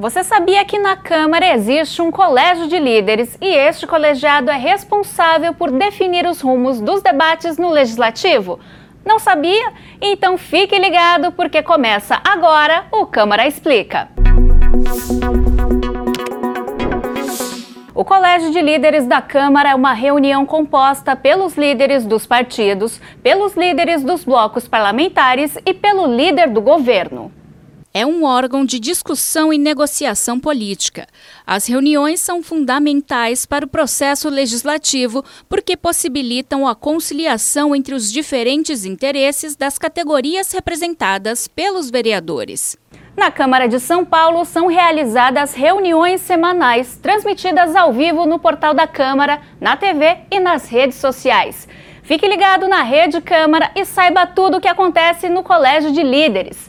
Você sabia que na Câmara existe um colégio de líderes e este colegiado é responsável por definir os rumos dos debates no Legislativo? Não sabia? Então fique ligado porque começa agora o Câmara Explica. O Colégio de Líderes da Câmara é uma reunião composta pelos líderes dos partidos, pelos líderes dos blocos parlamentares e pelo líder do governo é um órgão de discussão e negociação política. As reuniões são fundamentais para o processo legislativo porque possibilitam a conciliação entre os diferentes interesses das categorias representadas pelos vereadores. Na Câmara de São Paulo são realizadas reuniões semanais, transmitidas ao vivo no portal da Câmara, na TV e nas redes sociais. Fique ligado na Rede Câmara e saiba tudo o que acontece no Colégio de Líderes.